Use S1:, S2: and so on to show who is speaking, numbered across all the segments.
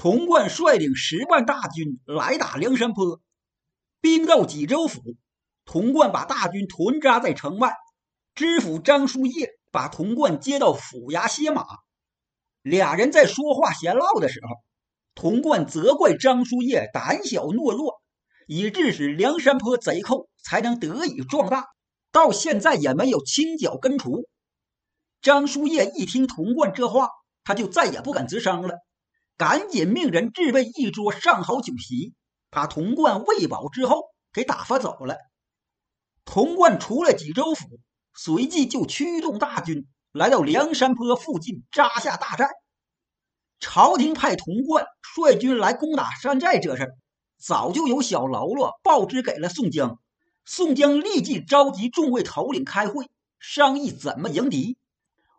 S1: 童贯率领十万大军来打梁山坡，兵到济州府，童贯把大军屯扎在城外。知府张叔夜把童贯接到府衙歇马，俩人在说话闲唠的时候，童贯责怪张叔夜胆小懦弱，以致使梁山坡贼寇才能得以壮大，到现在也没有清剿根除。张叔夜一听童贯这话，他就再也不敢吱声了，赶紧命人置备一桌上好酒席，把童贯喂饱之后给打发走了。童贯出了济州府。随即就驱动大军来到梁山坡附近扎下大寨。朝廷派童贯率军来攻打山寨这事，早就有小喽啰报知给了宋江。宋江立即召集众位头领开会，商议怎么迎敌。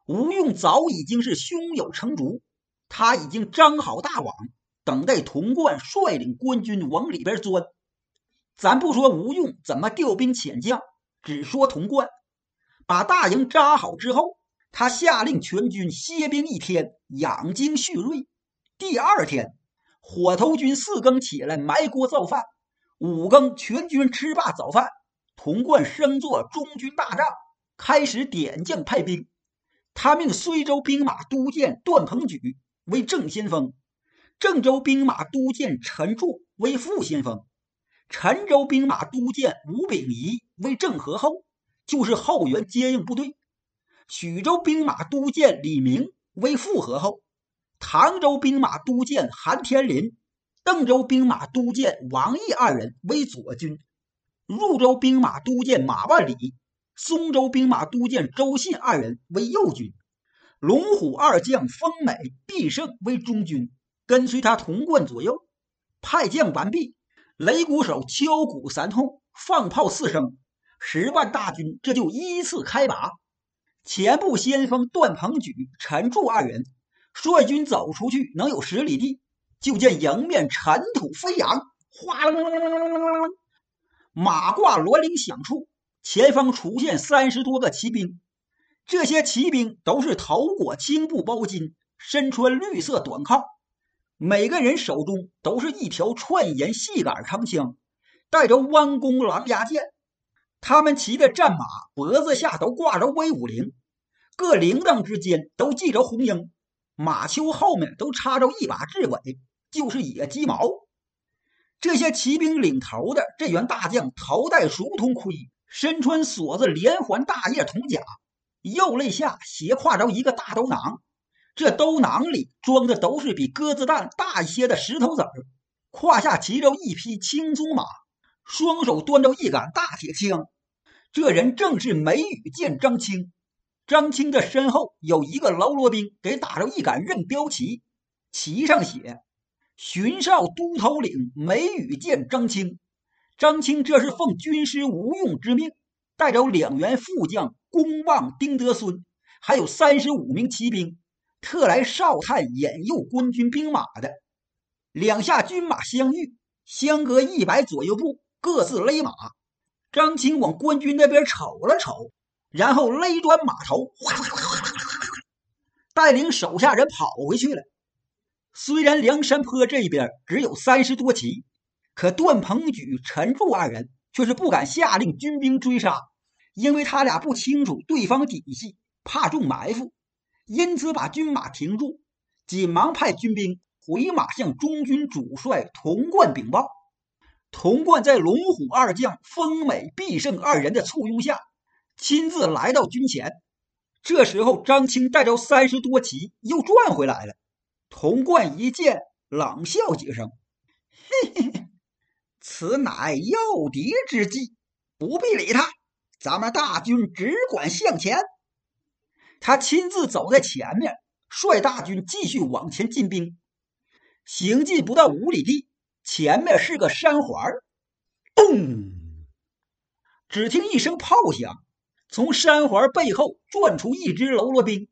S1: 吴用早已经是胸有成竹，他已经张好大网，等待童贯率领官军往里边钻。咱不说吴用怎么调兵遣将，只说童贯。把大营扎好之后，他下令全军歇兵一天，养精蓄锐。第二天，火头军四更起来埋锅造饭，五更全军吃罢早饭，童贯升坐中军大帐，开始点将派兵。他命随州兵马都监段鹏举为正先锋，郑州兵马都监陈柱为副先锋，陈州兵马都监吴秉仪为正合后。就是后援接应部队，徐州兵马都监李明为副合后，唐州兵马都监韩天林、邓州兵马都监王毅二人为左军，汝州兵马都监马万里、松州兵马都监周信二人为右军，龙虎二将丰美、必胜为中军，跟随他同贯左右。派将完毕，擂鼓手敲鼓三通，放炮四声。十万大军这就依次开拔，前部先锋段鹏举、陈柱二人率军走出去，能有十里地，就见迎面尘土飞扬，哗啦啦啦啦啦啦啦，马挂銮铃响处，前方出现三十多个骑兵。这些骑兵都是头裹青布包巾，身穿绿色短靠，每个人手中都是一条串沿细杆长枪，带着弯弓狼牙箭。他们骑的战马，脖子下都挂着威武铃，各铃铛之间都系着红缨，马丘后面都插着一把雉尾，就是野鸡毛。这些骑兵领头的这员大将，头戴熟铜盔，身穿锁子连环大叶铜甲，右肋下斜挎着一个大兜囊，这兜囊里装的都是比鸽子蛋大一些的石头子儿，胯下骑着一匹青鬃马。双手端着一杆大铁枪，这人正是梅雨见张青。张青的身后有一个喽啰兵，给打着一杆任标旗，旗上写“巡哨都头领梅雨见张青”。张青这是奉军师吴用之命，带着两员副将公望、丁德孙，还有三十五名骑兵，特来哨探引诱官军兵马的。两下军马相遇，相隔一百左右步。各自勒马，张青往官军那边瞅了瞅，然后勒转马头，哗啦啦啦啦啦，带领手下人跑回去了。虽然梁山坡这边只有三十多骑，可段鹏举、陈柱二人却是不敢下令军兵追杀，因为他俩不清楚对方底细，怕中埋伏，因此把军马停住，紧忙派军兵回马向中军主帅童贯禀报。童贯在龙虎二将丰美、必胜二人的簇拥下，亲自来到军前。这时候，张青带着三十多骑又转回来了。童贯一见，冷笑几声：“嘿嘿嘿，此乃诱敌之计，不必理他。咱们大军只管向前。”他亲自走在前面，率大军继续往前进兵。行进不到五里地。前面是个山环咚！只听一声炮响，从山环背后转出一支喽啰兵。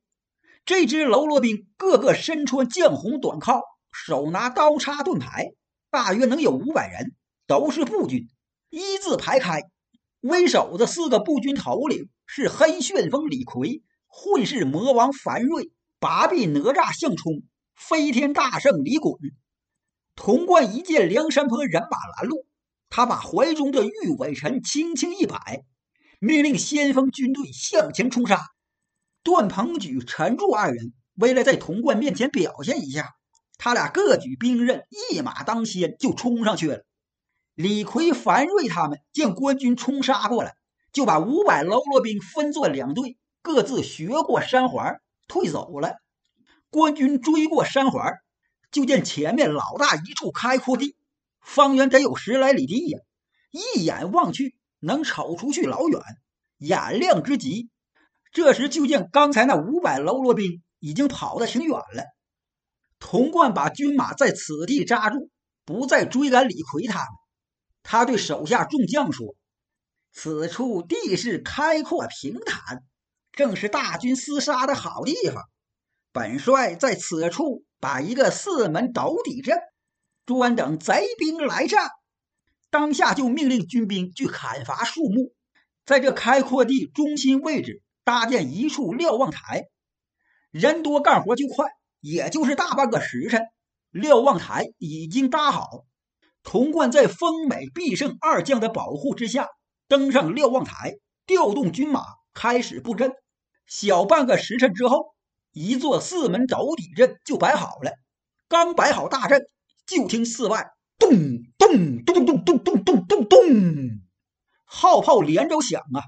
S1: 这支喽啰兵个个身穿绛红短靠，手拿刀叉盾牌，大约能有五百人，都是步军，一字排开。为首的四个步军头领是黑旋风李逵、混世魔王樊瑞、八臂哪吒项冲、飞天大圣李衮。童贯一见梁山泊人马拦路，他把怀中的玉尾臣轻轻一摆，命令先锋军队向前冲杀。段鹏举、陈柱二人为了在童贯面前表现一下，他俩各举兵刃，一马当先就冲上去了。李逵、樊瑞他们见官军冲杀过来，就把五百喽啰兵分作两队，各自学过山环退走了。官军追过山环，就见前面老大一处开阔地，方圆得有十来里地呀，一眼望去能瞅出去老远，眼亮之极。这时就见刚才那五百喽啰兵已经跑得挺远了。童贯把军马在此地扎住，不再追赶李逵他们。他对手下众将说：“此处地势开阔平坦，正是大军厮杀的好地方。本帅在此处摆一个四门斗底阵，专等贼兵来战。当下就命令军兵去砍伐树木，在这开阔地中心位置搭建一处瞭望台。人多干活就快，也就是大半个时辰，瞭望台已经搭好。”童贯在丰美、必胜二将的保护之下，登上瞭望台，调动军马，开始布阵。小半个时辰之后，一座四门斗底阵就摆好了。刚摆好大阵，就听四外咚咚咚咚咚咚咚咚咚，号炮连着响啊！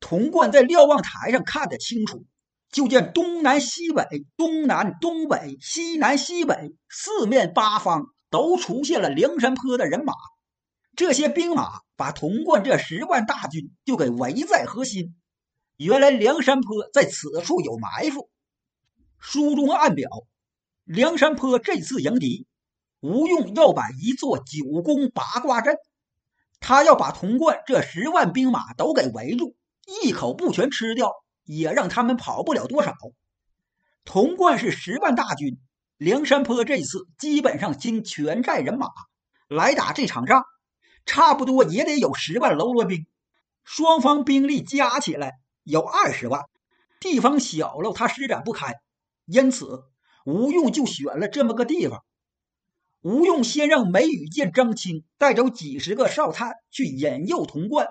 S1: 童贯在瞭望台上看得清楚，就见东南西北、东南东北、西南西北四面八方。都出现了梁山坡的人马，这些兵马把童贯这十万大军就给围在核心。原来梁山坡在此处有埋伏。书中暗表，梁山坡这次迎敌，吴用要摆一座九宫八卦阵，他要把童贯这十万兵马都给围住，一口不全吃掉，也让他们跑不了多少。童贯是十万大军。梁山坡这次基本上倾全寨人马来打这场仗，差不多也得有十万喽啰兵，双方兵力加起来有二十万，地方小了他施展不开，因此吴用就选了这么个地方。吴用先让梅雨见张青带走几十个哨探去引诱童贯，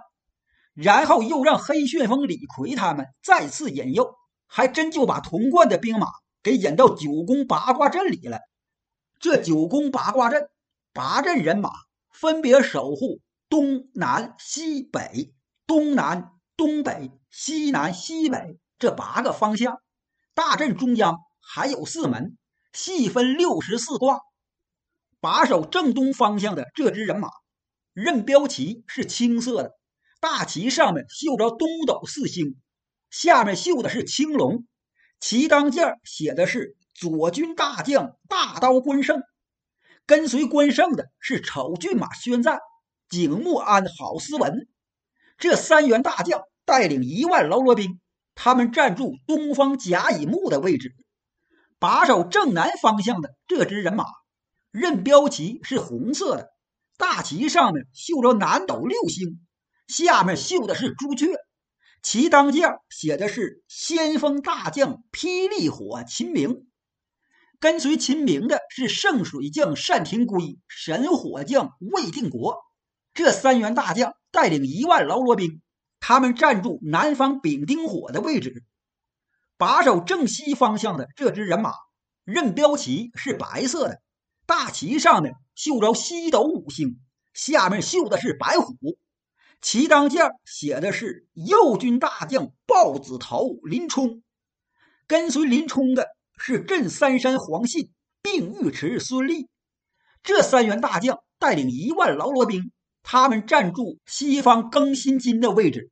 S1: 然后又让黑旋风李逵他们再次引诱，还真就把童贯的兵马。给引到九宫八卦阵里了。这九宫八卦阵，八阵人马分别守护东南西北、东南东北、西南西北这八个方向。大阵中央还有四门，细分六十四卦。把守正东方向的这支人马，任标旗是青色的，大旗上面绣着东斗四星，下面绣的是青龙。旗当间写的是左军大将大刀关胜，跟随关胜的是丑骏马宣赞、景穆安郝思文。这三员大将带领一万喽啰兵，他们站住东方甲乙木的位置，把守正南方向的这支人马，任标旗是红色的，大旗上面绣着南斗六星，下面绣的是朱雀。旗当将写的是先锋大将霹雳火秦明，跟随秦明的是圣水将单廷圭、神火将魏定国。这三员大将带领一万劳罗兵，他们站住南方丙丁火的位置，把守正西方向的这支人马，任标旗是白色的，大旗上面绣着西斗五星，下面绣的是白虎。旗当将写的是右军大将豹子头林冲，跟随林冲的是镇三山黄信、并尉迟孙立。这三员大将带领一万喽啰兵，他们站住西方更新金的位置，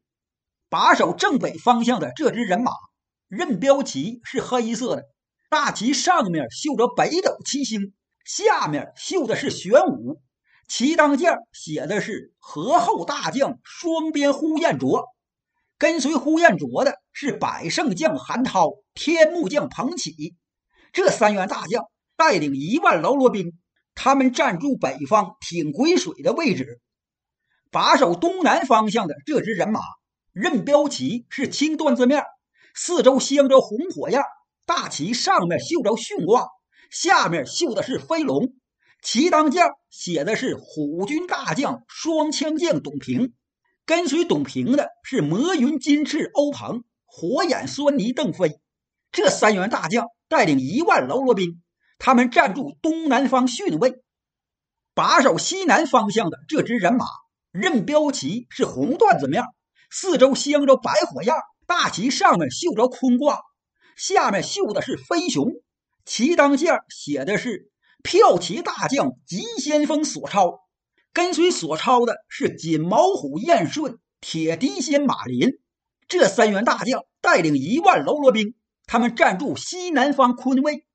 S1: 把守正北方向的这支人马，任标旗是黑色的，大旗上面绣着北斗七星，下面绣的是玄武。旗当将写的是河后大将双鞭呼延灼，跟随呼延灼的是百胜将韩涛、天目将彭起。这三员大将带领一万喽啰兵，他们占住北方挺鬼水的位置，把守东南方向的这支人马，任标旗是青缎子面，四周镶着红火焰，大旗上面绣着巽卦，下面绣的是飞龙。旗当将写的是虎军大将双枪将董平，跟随董平的是魔云金翅欧鹏、火眼狻猊邓飞。这三员大将带领一万喽啰兵，他们站住东南方巽位，把守西南方向的这支人马，任标旗是红缎子面，四周镶着白火焰，大旗上面绣着坤卦，下面绣的是飞熊。旗当间写的是。骠骑大将急先锋索超，跟随索超的是锦毛虎燕顺、铁笛仙马林。这三员大将带领一万喽啰兵，他们站住西南方坤位，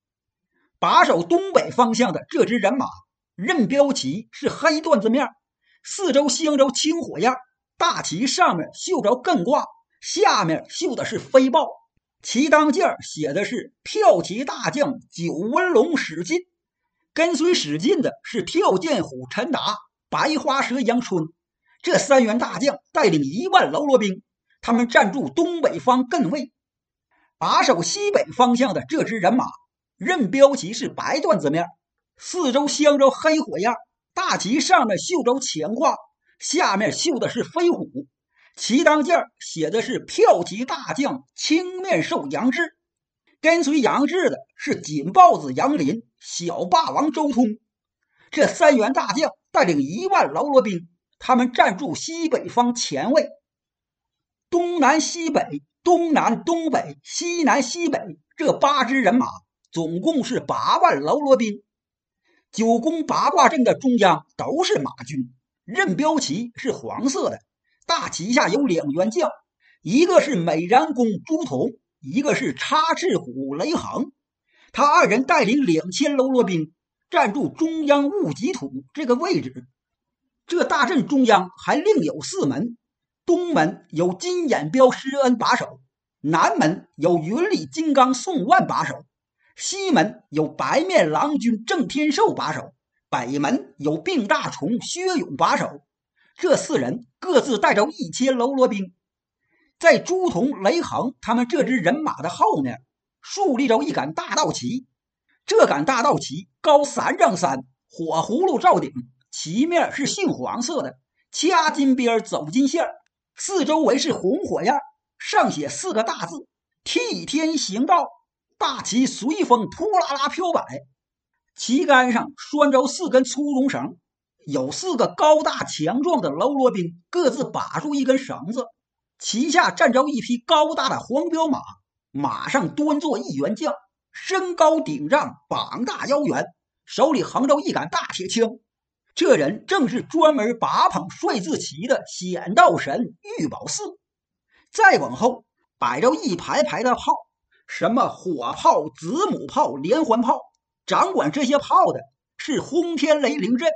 S1: 把守东北方向的这支人马，任标旗是黑缎子面，四周镶着青火焰，大旗上面绣着艮卦，下面绣的是飞豹。旗当间写的是骠骑大将九纹龙史进。跟随史进的是跳涧虎陈达、白花蛇杨春，这三员大将带领一万喽啰兵，他们站住东北方艮位，把守西北方向的这支人马，任标旗是白缎子面，四周镶着黑火焰，大旗上面绣着乾卦，下面绣的是飞虎，旗当间写的是骠骑大将青面兽杨志。跟随杨志的是锦豹子杨林、小霸王周通，这三员大将带领一万喽啰兵，他们站住西北方前卫。东南西北、东南东北、西南西北这八支人马，总共是八万喽啰兵。九宫八卦阵的中央都是马军，任标旗是黄色的，大旗下有两员将，一个是美髯公朱仝。一个是插翅虎雷横，他二人带领两千喽啰兵，站住中央戊己土这个位置。这大阵中央还另有四门：东门有金眼彪施恩把守，南门有云里金刚宋万把守，西门有白面郎君郑天寿把守，北门有病大虫薛勇把守。这四人各自带着一千喽啰兵。在朱仝、雷横他们这支人马的后面，竖立着一杆大道旗。这杆大道旗高三丈三，火葫芦罩顶，旗面是杏黄色的，掐金边走金线，四周围是红火焰，上写四个大字：“替天行道”。大旗随风扑啦啦飘摆，旗杆上拴着四根粗绒绳，有四个高大强壮的喽啰兵各自把住一根绳子。旗下站着一匹高大的黄骠马，马上端坐一员将，身高顶丈，膀大腰圆，手里横着一杆大铁枪。这人正是专门把捧帅字旗的显道神玉宝寺。再往后摆着一排排的炮，什么火炮、子母炮、连环炮，掌管这些炮的是轰天雷灵阵。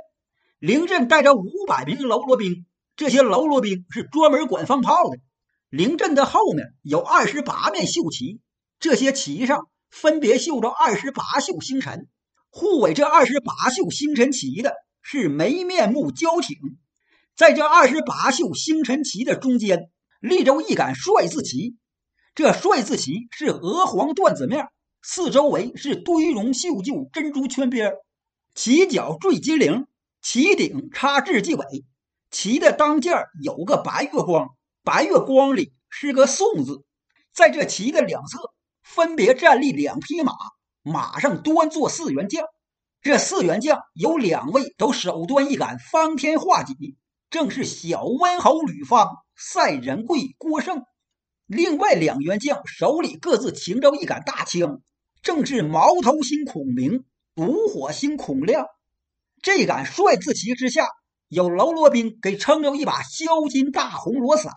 S1: 灵阵带着五百名喽啰兵，这些喽啰兵是专门管放炮的。灵阵的后面有二十八面绣旗，这些旗上分别绣着二十八宿星辰。护卫这二十八宿星辰旗的是没面目交挺，在这二十八宿星辰旗的中间立着一杆帅字旗，这帅字旗是鹅黄缎子面，四周围是堆绒绣就珍珠圈边，旗角缀金铃，旗顶插雉鸡尾，旗的当间有个白月光。白月光里是个“宋”字，在这旗的两侧分别站立两匹马，马上端坐四员将。这四员将有两位都手端一杆方天画戟，正是小温侯吕方、赛仁贵郭胜；另外两员将手里各自擎着一杆大枪，正是毛头星孔明、独火星孔亮。这杆帅字旗之下，有喽啰兵给撑着一把削金大红罗伞。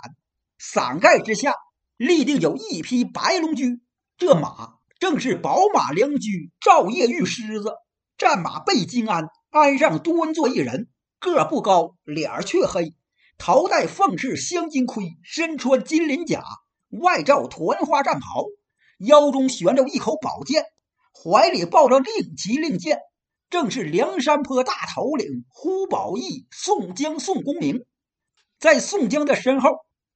S1: 伞盖之下立定有一匹白龙驹，这马正是宝马良驹赵夜玉狮子。战马背金鞍，鞍上端坐一人，个不高，脸儿却黑，头戴凤翅镶金盔，身穿金鳞甲，外罩团花战袍，腰中悬着一口宝剑，怀里抱着令旗令箭，正是梁山坡大头领呼保义宋江宋公明。在宋江的身后。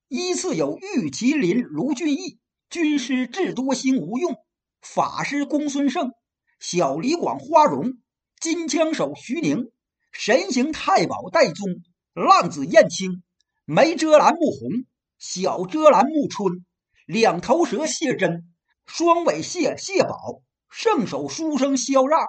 S1: 依次有玉麒麟卢俊义、军师智多星吴用、法师公孙胜、小李广花荣、金枪手徐宁，神行太保戴宗，浪子燕青，眉遮拦目红，小遮拦目春，两头蛇谢真，双尾蟹谢宝，圣手书生萧让，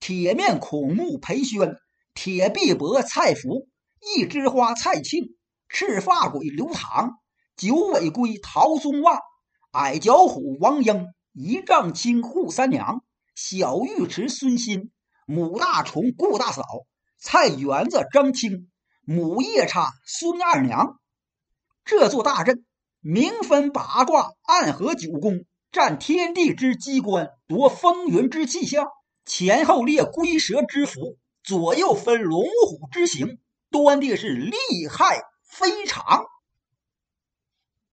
S1: 铁面孔目裴宣，铁臂膊蔡福，一枝花蔡庆，赤发鬼刘唐，九尾龟陶宗旺，矮脚虎王英，一丈青扈三娘，小尉迟孙新。母大虫顾大嫂，菜园子张青，母夜叉孙二娘。这座大阵，明分八卦，暗合九宫，占天地之机关，夺风云之气象。前后列龟蛇之符，左右分龙虎之形，端的是厉害非常。